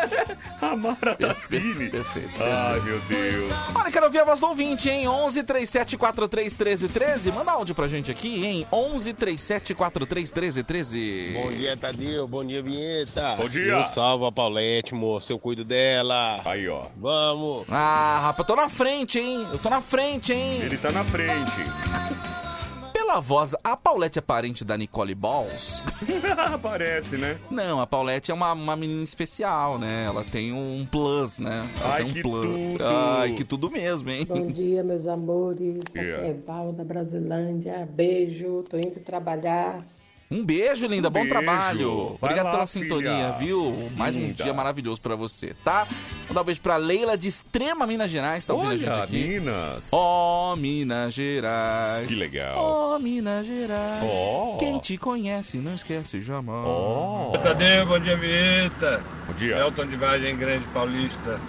Amara Tassini. Perfeito. Ai, meu Deus. Olha, quero ouvir a voz do ouvinte, hein? 11 37 43 13 13. Manda áudio pra gente aqui, hein? 11 37 43 13 13. Bom dia, Tadeu. Bom dia, Vinheta. Bom dia. Eu salvo a Paulette, moço. Eu cuido dela. Aí, ó. Vamos. Ah, rapaz, tô na frente, hein? Eu tô na frente, hein? Ele tá na frente. Pela voz, a Paulette é parente da Nicole Balls? Parece, né? Não, a Paulette é uma, uma menina especial, né? Ela tem um plus, né? Ela Ai, tem um que plus. tudo. Ai, que tudo mesmo, hein? Bom dia, meus amores. Aqui Yeah. é Val da Brasilândia. Beijo, tô indo trabalhar. Um beijo, linda. Um Bom beijo. trabalho. Vai Obrigado lá, pela filha. sintonia, viu? Mais um dia maravilhoso pra você, tá? Mandar um beijo pra Leila de Extrema Minas Gerais, tá ouvindo a gente Olha, aqui? Minas. Ó, Minas Gerais. Que legal. Ó, Minas Gerais. Ó. Quem te conhece, não esquece jamais. Tadeu, bom dia, Vinheta. Bom dia. Elton de Vargem Grande Paulista.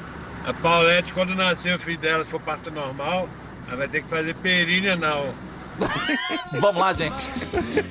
A Paulette, quando nascer o filho dela, se for parto normal, ela vai ter que fazer perínea anal. Vamos lá, gente.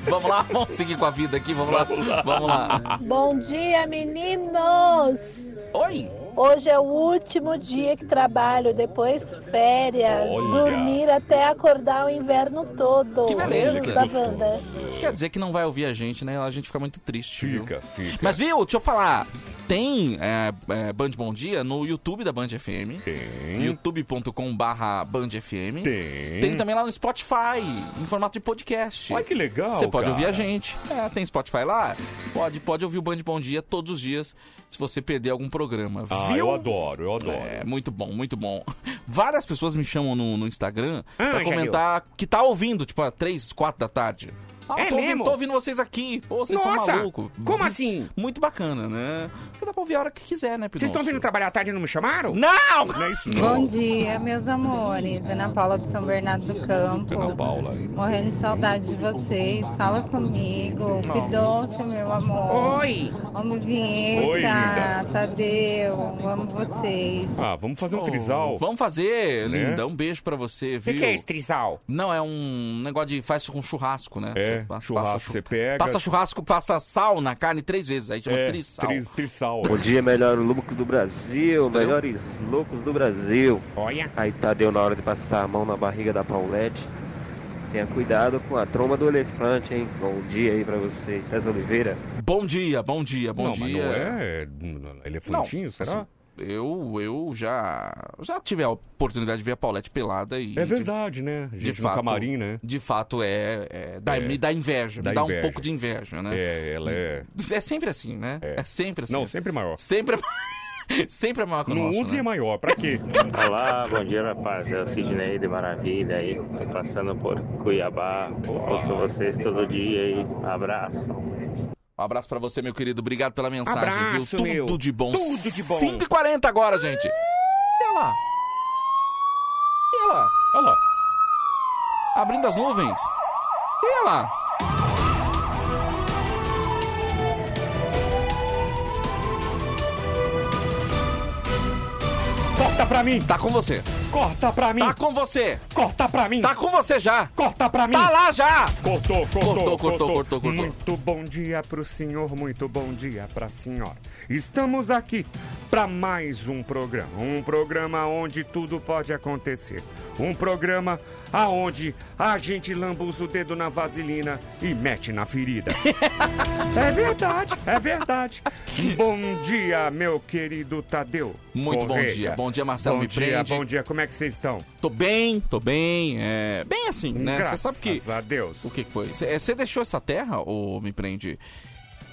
Vamos lá, vamos seguir com a vida aqui, vamos lá. Vamos lá. Bom dia, meninos! Oi! Hoje é o último dia que trabalho, depois férias, Olha. dormir até acordar o inverno todo. Que beleza. Da Wanda. Isso quer dizer que não vai ouvir a gente, né? A gente fica muito triste. Fica, viu? fica. Mas viu, deixa eu falar. Tem é, é, Band Bom Dia no YouTube da Band FM. Tem. youtube.com barra Band FM. Tem. Tem também lá no Spotify, em formato de podcast. Olha que legal, Você pode cara. ouvir a gente. É, tem Spotify lá. Pode, pode ouvir o Band Bom Dia todos os dias, se você perder algum programa. Ah, viu? eu adoro, eu adoro. É, muito bom, muito bom. Várias pessoas me chamam no, no Instagram Ah, pra comentar que tá ouvindo, tipo, às 3, 4 da tarde. Ah, É tô, ouvindo, mesmo? tô ouvindo vocês aqui. Pô, vocês Nossa, são malucos. como Diz- assim? Muito bacana, né? Porque dá pra ouvir a hora que quiser, né, Vocês estão vindo trabalhar à tarde e não me chamaram? Não! Não é isso Bom dia, meus amores. Ana Paula de São Bernardo do Campo. Ana Paula. Morrendo de saudade de vocês. Fala comigo. Pidoncio, meu amor. Oi. Homem Vinheta. Oi, linda. Tadeu. Amo vocês. Ah, vamos fazer um Oh, trisal. Vamos fazer, Né? linda. Um beijo pra você, O viu? que, que é esse trisal? Não, é um negócio de faz com churrasco, né? Você É, passa, churrasco passa, você pega. Passa churrasco, passa sal na carne três vezes. Aí chama É, trissal. tris- trissal. Bom dia, melhor louco do Brasil, melhores loucos do Brasil. Olha. Aí Tadeu na hora de passar a mão na barriga da Paulette. Tenha cuidado com a tromba do elefante, hein? Bom dia aí pra vocês. César Oliveira. Bom dia, bom dia, bom não, dia. mas não é hum, elefantinho, Não, será? assim, eu, eu já, já tive a oportunidade de ver a Paulette pelada e. É verdade, né? A De, gente no fato, camarim, né? De fato, é. é, dá, É. Me dá inveja, Dá me dá inveja. um pouco de inveja, né? É, ela é. É sempre assim, né? É, sempre assim. Não, sempre maior. Sempre, sempre é maior que o Não nosso, use né? é maior, pra quê? Olá, bom dia rapaz, é o Sidney de Maravilha aí, tô passando por Cuiabá, ouço vocês todo dia aí, abraço. Um abraço pra você, meu querido. Obrigado pela mensagem, Abraço, viu? Tudo meu. de bom. Tudo de bom. 5h40 agora, gente. E olha lá. E olha lá. Olha lá. Abrindo as nuvens. E olha lá. Corta pra mim! Tá com você. Corta pra mim! Tá com você. Corta pra mim! Tá com você já. Corta pra mim! Tá lá já. Cortou, cortou, Cortou, cortou, cortou, cortou. Muito bom dia pro senhor, muito bom dia pra senhora. Estamos aqui para mais um programa. Um programa onde tudo pode acontecer. Um programa aonde a gente lambuza o dedo na vaselina e mete na ferida. é verdade, é verdade. Bom dia, meu querido Tadeu. Muito bom Correia. dia. Bom dia, Marcelo Bom Me dia, Prende. bom dia. Como é que vocês estão? Tô bem, tô bem. É, bem assim, né? Você Graças sabe que. a Deus. O que que foi? Você deixou essa terra, ou me prende?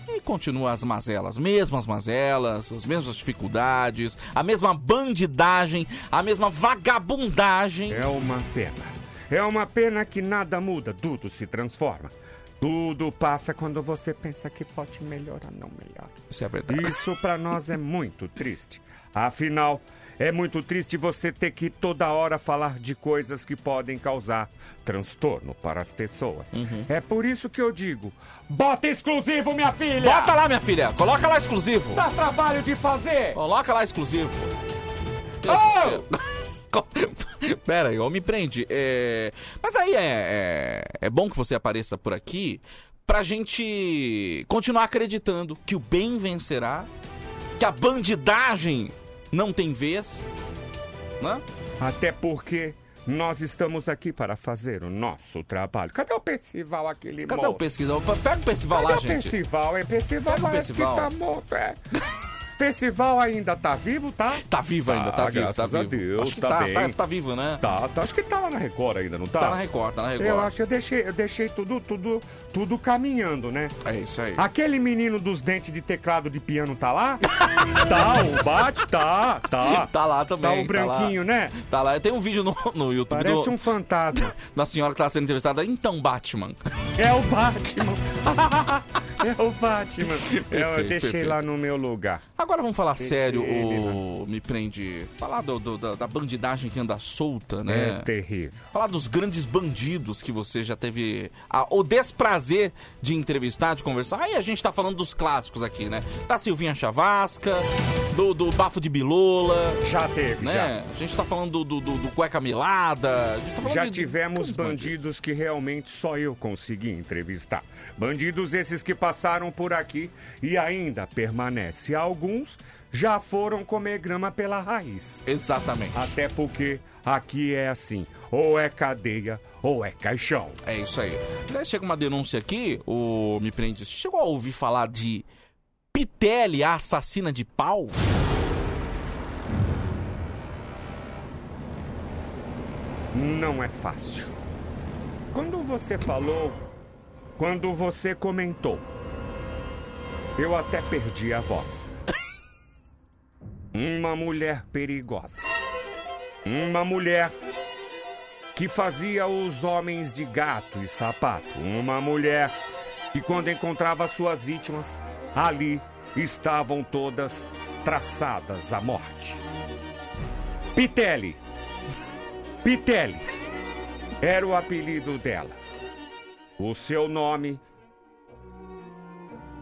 E continua as mazelas, mesmas mazelas, as mesmas dificuldades, a mesma bandidagem, a mesma vagabundagem. É uma pena. É uma pena que nada muda, tudo se transforma. Tudo passa quando você pensa que pode melhorar, não melhora. Isso é verdade. Isso pra nós é muito triste. Afinal, é muito triste você ter que toda hora falar de coisas que podem causar transtorno para as pessoas. Uhum. É por isso que eu digo: bota exclusivo, minha filha! Bota lá, minha filha. Coloca lá exclusivo. Dá trabalho de fazer! Coloca lá exclusivo. Pera aí, ó, me prende. É... Mas aí é, é, é bom que você apareça por aqui pra gente continuar acreditando que o bem vencerá, que a bandidagem não tem vez, né? Até porque nós estamos aqui para fazer o nosso trabalho. Cadê o Percival aquele Cadê morto? o pesquisador? Pega o Percival Cadê lá, o gente. Percival? É Percival, Pega o parece Percival. que tá morto, é. Percival ainda tá vivo, tá? Tá vivo ainda, tá vivo, graças tá vivo. Deus, Acho que tá, tá, tá, tá vivo, né? Tá, tá, acho que tá lá na Record ainda, não tá? Tá na Record, tá na Record. Eu acho que eu deixei, eu deixei tudo, tudo, tudo caminhando, né? É isso aí. Aquele menino dos dentes de teclado de piano tá lá? tá, o Bate tá, tá. Tá lá também. Tá o branquinho, lá. né? Tá lá. Tem um vídeo no, no YouTube Parece do, um fantasma. da senhora que tá sendo entrevistada. Então, Batman. É o Batman. é o Batman. eu Perfeito, deixei perfeito. lá no meu lugar. Agora vamos falar Deixa sério, ele, o... me prende. Falar do, do- da, da bandidagem que anda solta, né? É terrível. Falar dos grandes bandidos que você já teve a- o desprazer de entrevistar, de conversar. Aí a gente tá falando dos clássicos aqui, né? Da Silvinha Chavasca, do, do Bafo de Bilola. Já teve, né? já. A gente tá falando do, do, do- Cueca Milada. A gente tá Já de- tivemos todos os bandidos que realmente só eu consegui entrevistar. Bandidos esses que passaram por aqui e ainda permanece. Alguns já foram comer grama pela raiz. Exatamente. Até porque aqui é assim, ou é cadeia ou é caixão. É isso aí. Aliás, chega uma denúncia aqui, o Me Prende. Chegou a ouvir falar de Pitelli, a assassina de pau? Não é fácil. Quando você falou, quando você comentou, eu até perdi a voz. Uma mulher perigosa. Uma mulher que fazia os homens de gato e sapato. Uma mulher que, quando encontrava suas vítimas, ali estavam todas traçadas à morte. Pitelli. Pitelli. Era o apelido dela. O seu nome.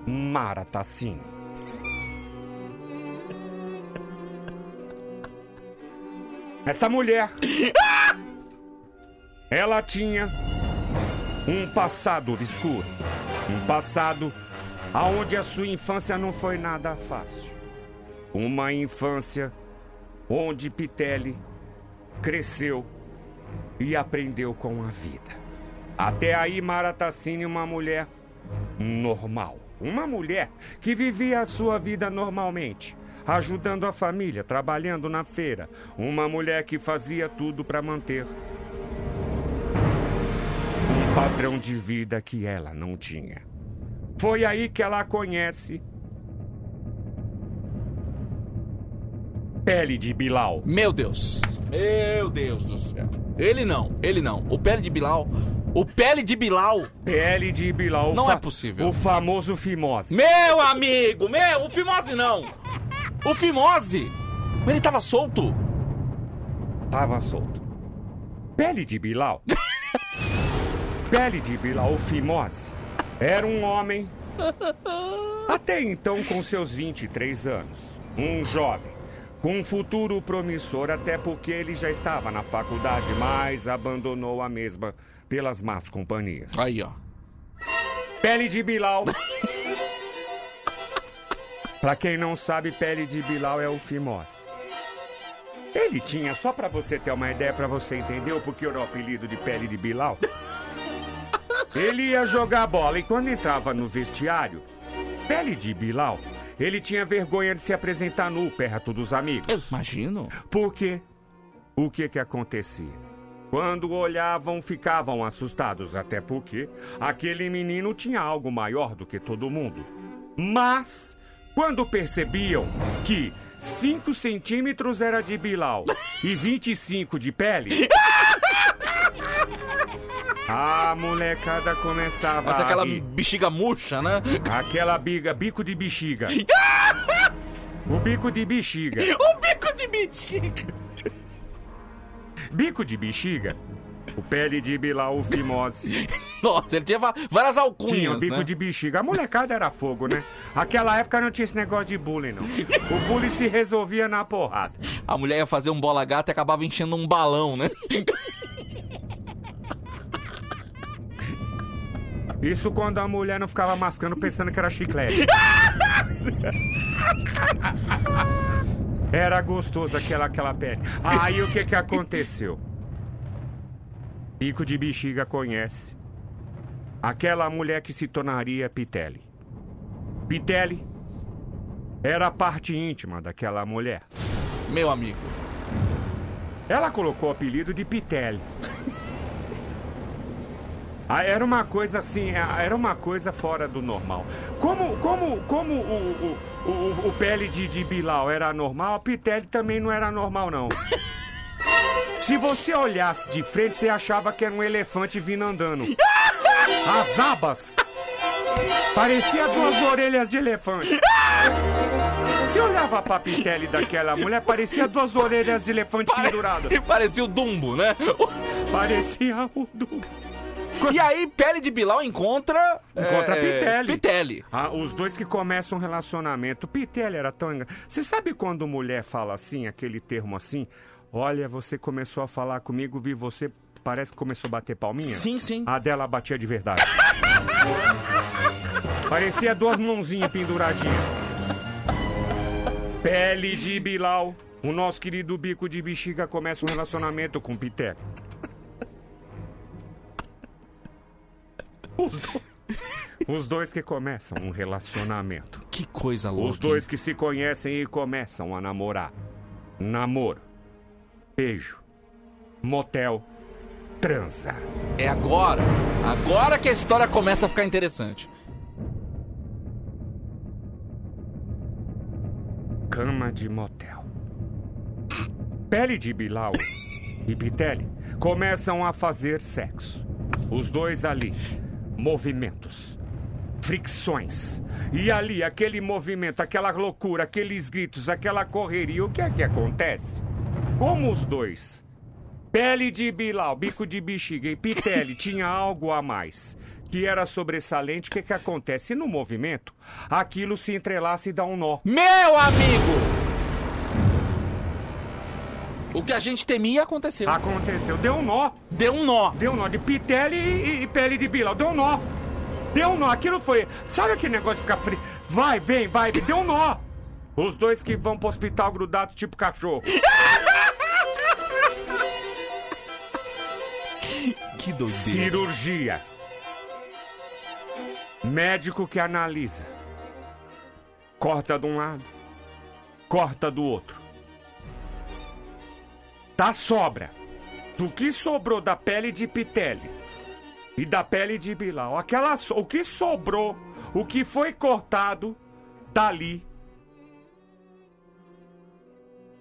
Mara. Essa mulher. Ela tinha um passado obscuro. Um passado aonde a sua infância não foi nada fácil. Uma infância onde Pitelli cresceu e aprendeu com a vida. Até aí, Mara Tassini, uma mulher normal. Uma mulher que vivia a sua vida normalmente, ajudando a família, trabalhando na feira. Uma mulher que fazia tudo para manter um padrão de vida que ela não tinha. Foi aí que ela conhece Pele de Bilal. Meu Deus. Meu Deus do céu. Ele não, ele não. O Pele de Bilal. O Pele de Bilal. Pele de Bilal. Não é possível. O famoso Fimose. Meu amigo, meu, o Fimose não. O Fimose. Ele tava solto. Tava solto. Pele de Bilal. Pele de Bilal, o Fimose, era um homem, até então com seus 23 anos. Um jovem, com um futuro promissor, até porque ele já estava na faculdade, mas abandonou a mesma pelas más companhias. Aí, ó. Pele de Bilal. pra quem não sabe, Pele de Bilal é o Fimose. Ele tinha, só pra você ter uma ideia, pra você entender o porquê era o apelido de Pele de Bilal. Ele ia jogar bola e quando entrava no vestiário, Pele de Bilal, ele tinha vergonha de se apresentar nu perto dos amigos. Imagino. Por quê? O que que acontecia? Quando olhavam, ficavam assustados, até porque aquele menino tinha algo maior do que todo mundo. Mas, quando percebiam que 5 centímetros era de Bilal e 25 de pele, a molecada começava Mas a aquela rir. bexiga murcha, né? Aquela biga, bico de bexiga. O bico de bexiga. O bico de bexiga. Bico de bexiga. O pele de Bilal, o fimose. Nossa, ele tinha várias alcunhas, Tinha o bico né? de bexiga. A molecada era fogo, né? Aquela época não tinha esse negócio de bullying, não. O bullying se resolvia na porrada. A mulher ia fazer um bola gata e acabava enchendo um balão, né? Isso quando a mulher não ficava mascando pensando que era chiclete. Era gostoso aquela, aquela pele. Aí o que que aconteceu? Pico de bexiga conhece aquela mulher que se tornaria Pitelli. Pitelli era a parte íntima daquela mulher. Meu amigo. Ela colocou o apelido de Pitelli. Ah, Era uma coisa assim, ah, era uma coisa fora do normal. Como, como, como o, o, o, o pele de, de Bilal era normal, a Pitelli também não era normal, não. Se você olhasse de frente, você achava que era um elefante vindo andando. As abas parecia duas orelhas de elefante. Se olhava pra Pitelli daquela mulher, parecia duas orelhas de elefante penduradas. Parecia o Dumbo, né? Parecia o Dumbo. E aí, Pele de Bilal encontra. Encontra é, Pitelli. Pitelli. Ah, os dois que começam um relacionamento. Pitelli era tão. Você sabe quando mulher fala assim, aquele termo assim? Olha, você começou a falar comigo, vi você, parece que começou a bater palminha? Sim, sim. A dela batia de verdade. Parecia duas mãozinhas penduradinhas. Pele de Bilal. O nosso querido bico de bexiga começa um relacionamento com Pitelli. Os, do- Os dois que começam um relacionamento. Que coisa louca. Os dois que se conhecem e começam a namorar. Namoro. Beijo. Motel. Transa. É agora. Agora que a história começa a ficar interessante. Cama de motel. Pele de Bilal e Pitelli começam a fazer sexo. Os dois ali. Movimentos. Fricções. E ali, aquele movimento, aquela loucura, aqueles gritos, aquela correria. O que é que acontece? Como os dois, Pele de Bilal, bico de bexiga e Pitelli tinha algo a mais. Que era sobressalente, o que, que acontece? No movimento, aquilo se entrelaça e dá um nó. Meu amigo! O que a gente temia aconteceu. Aconteceu. Deu um nó. Deu um nó. Deu um nó de pitele e, e pele de Bilal. Deu um nó. Deu um nó. Aquilo foi. Sabe aquele negócio de ficar frio? Vai, vem, vai. Deu um nó. Os dois que vão pro hospital grudados tipo cachorro. Que doideira. Cirurgia. Médico que analisa. Corta de um lado, corta do outro. Tá sobra. Do que sobrou da pele de Pitele e da pele de Bilal, aquela, o que sobrou, o que foi cortado, dali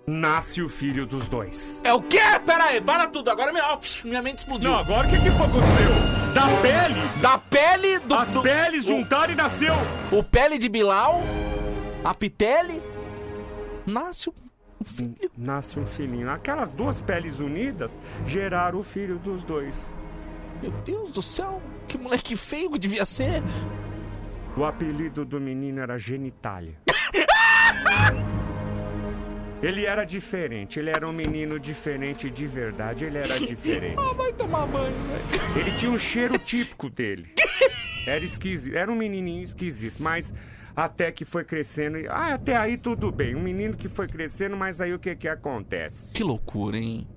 nasce o filho dos dois. É o quê? Pera aí, para tudo. Agora minha, ó, minha mente explodiu. Não, agora o que, que aconteceu? Da pele? Da pele do. As peles juntaram e nasceu. O pele de Bilal, a pitele, nasce o filho. Nasce um filhinho. Aquelas duas peles unidas geraram o filho dos dois. Meu Deus do céu, que moleque feio que devia ser. O apelido do menino era Genitália. Ele era diferente, ele era um menino diferente de verdade, ele era diferente. Ah, vai tomar banho, velho. Ele tinha um cheiro típico dele. Era esquisito, era um menininho esquisito, mas até que foi crescendo. Ah, até aí tudo bem. Um menino que foi crescendo, mas aí o que que acontece? Que loucura, hein?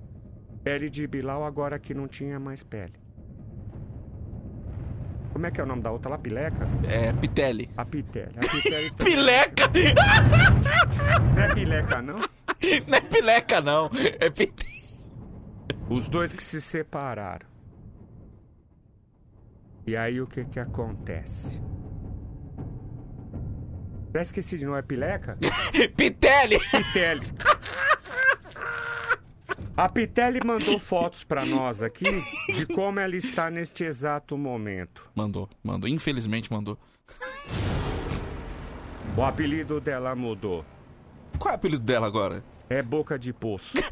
Pele de Bilal agora que não tinha mais pele. Como é que é o nome da outra lá? Pileca? É, Pitele. A Pitele. A Pitele. Pileca! Não é pileca, não? Não é pileca, não. É pitele. Os dois que se separaram. E aí o que que acontece? Já esqueci de novo, é pileca? Pitele! Pitele. A Pitele mandou fotos pra nós aqui de como ela está neste exato momento. Mandou, mandou. Infelizmente mandou. O apelido dela mudou. Qual é o apelido dela agora? É Boca de Poço.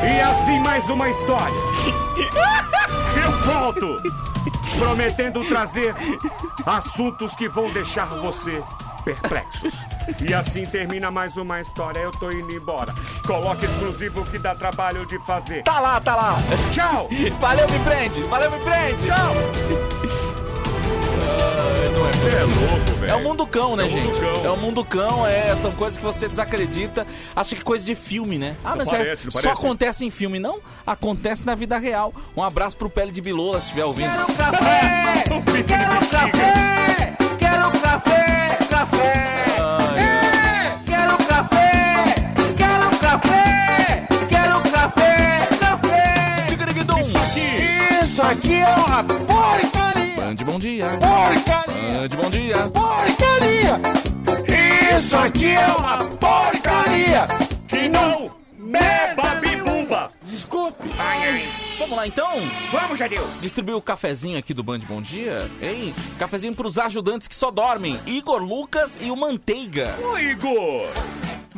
E assim mais uma história. Eu volto prometendo trazer assuntos que vão deixar você perplexos. E assim termina mais uma história. Eu tô indo embora. Coloque exclusivo que dá trabalho de fazer. Tá lá, tá lá. Tchau. Valeu, me prende. Valeu, me prende. Tchau. Você é louco, velho. É o mundo cão, né, É gente? cão. É o mundo cão, é, são coisas que você desacredita, acha que é coisa de filme, né? Ah, Não mas é- parece, não só parece. acontece em filme, não? Acontece na vida real. Um abraço pro Pele de Bilola, se estiver ouvindo. Quero café! Quero café! Quero café! Café! É! Quero café! Quero café! Quero café! Café! Isso aqui! Isso aqui é uma porcaria! Band, bom dia. Porcaria! Band, bom dia. Porcaria! Isso aqui é uma porcaria! Que não beba bibumba! Desculpe! Vamos lá então? Vamos, Jadeu! Distribuir o cafezinho aqui do Band Bom Dia, hein? Cafezinho pros ajudantes que só dormem. Igor Lucas e o Manteiga. Ô, Igor!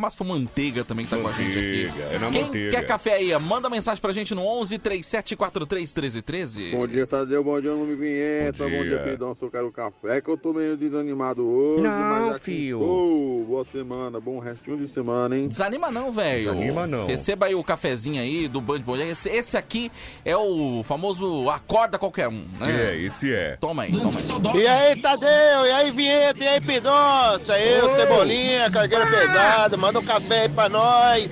Mas Manteiga também que tá com a gente aqui. Manteiga, é na Quem manteiga. quer café aí? Manda mensagem pra gente no 11 3743 1313. Bom dia, Tadeu. Bom dia, nome Vinheta. Bom dia, dia. Pedão. Sou Quero Café, que eu tô meio desanimado hoje. Não, mas fio. Boa semana, bom restinho de semana, hein? Desanima não, velho. Desanima não. Receba aí o cafezinho aí do Band Bom. Esse, esse aqui é o famoso acorda qualquer um, né? É, esse é. Toma aí, toma aí. E aí, Tadeu? E aí, Vinheta? E aí, Pidonça? Aí, o Cebolinha, cargueira pesada. Manda um café aí pra nós.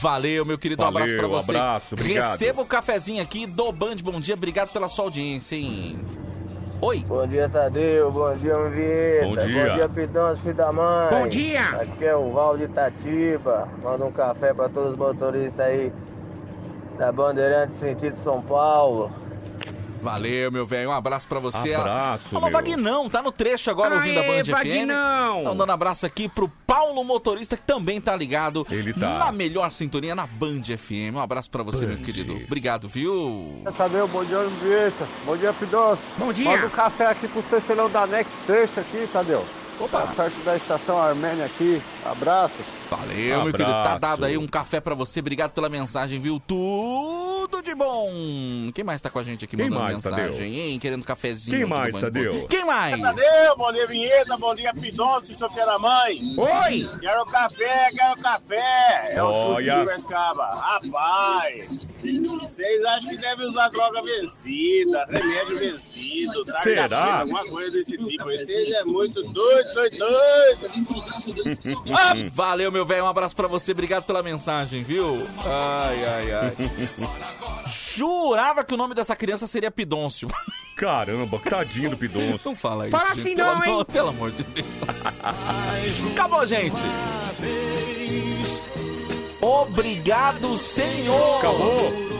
Valeu, meu querido. um Valeu, abraço pra você. abraço, obrigado. Receba o cafezinho aqui do Band Bom Dia. Obrigado pela sua audiência, hein? Oi. Bom dia, Tadeu. Bom dia, Vinheta. Bom dia. Bom dia, Pidonça, filho da mãe. Bom dia. Aqui é o Val de Itatiba. Manda um café pra todos os motoristas aí da Bandeirante sentido São Paulo. Valeu, meu velho. Um abraço pra você. Abraço, Alô, meu. Vagnão, tá no trecho agora ouvindo a Aê, Band Vagnão. FM. Então, dando abraço aqui pro Paulo Motorista, que também tá ligado Ele tá. na melhor sintonia, na Band FM. Um abraço pra você, meu querido. Obrigado, viu? Tadeu, bom dia, Vinheta. Bom dia, Pidonça. Bom dia. Manda um café aqui pro tecelão da Next Station aqui, Tadeu. Opa. Tá perto da estação Armênia aqui. Abraço. Valeu, meu querido. Tá Abraço. dado aí um café pra você. Obrigado pela mensagem, viu? Tudo de bom. Quem mais tá com a gente aqui Quem mandando mais, mensagem, Tadeu? hein? Querendo cafezinho. Quem mais, Tadeu? Quem mais? Tadeu, bom dia Vinheta, bom dia Pidonce, solteira mãe. Oi! Quero café, quero café. É o Olha. de Guescaba. Rapaz, vocês acham que devem usar droga vencida, remédio vencido, traga Será? alguma coisa desse tipo. Vocês é muito doido, doido, doido. Ah, valeu, meu velho. Um abraço pra você. Obrigado pela mensagem, viu? Ai, ai, ai. Jurava que o nome dessa criança seria Pidôncio. Caramba, tadinho do Pidoncio. Não fala isso. Fala gente. assim pelo, não, hein? amor, pelo amor de Deus. Acabou, gente. Obrigado, senhor. Acabou.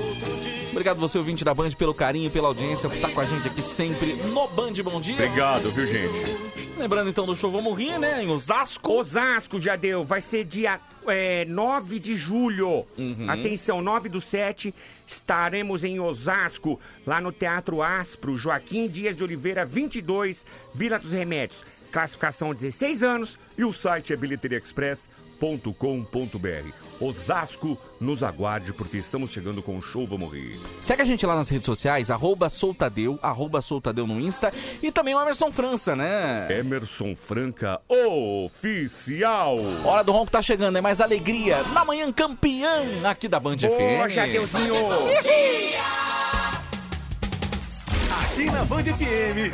Obrigado você, ouvinte da Band, pelo carinho, pela audiência, por estar com a gente aqui sempre no Band Bom Dia. Obrigado, viu, gente? Lembrando então do show Vamos Rir, né? Em Osasco. Osasco, Jadeu, vai ser dia é, 9 de julho. Uhum. Atenção, 9 do 7, estaremos em Osasco, lá no Teatro Aspro, Joaquim Dias de Oliveira, 22, Vila dos Remédios. Classificação 16 anos e o site é bilheteriaexpress.com.br. Osasco, nos aguarde, porque estamos chegando com o show Vamos Rir. Segue a gente lá nas redes sociais, arroba Soltadeu, arroba Soltadeu no Insta e também o Emerson França, né? Emerson Franca Oficial. Hora do Ronco tá chegando, é mais alegria na manhã campeã aqui da Band Boa, FM. Jadeuzinho! Aqui na Band FM,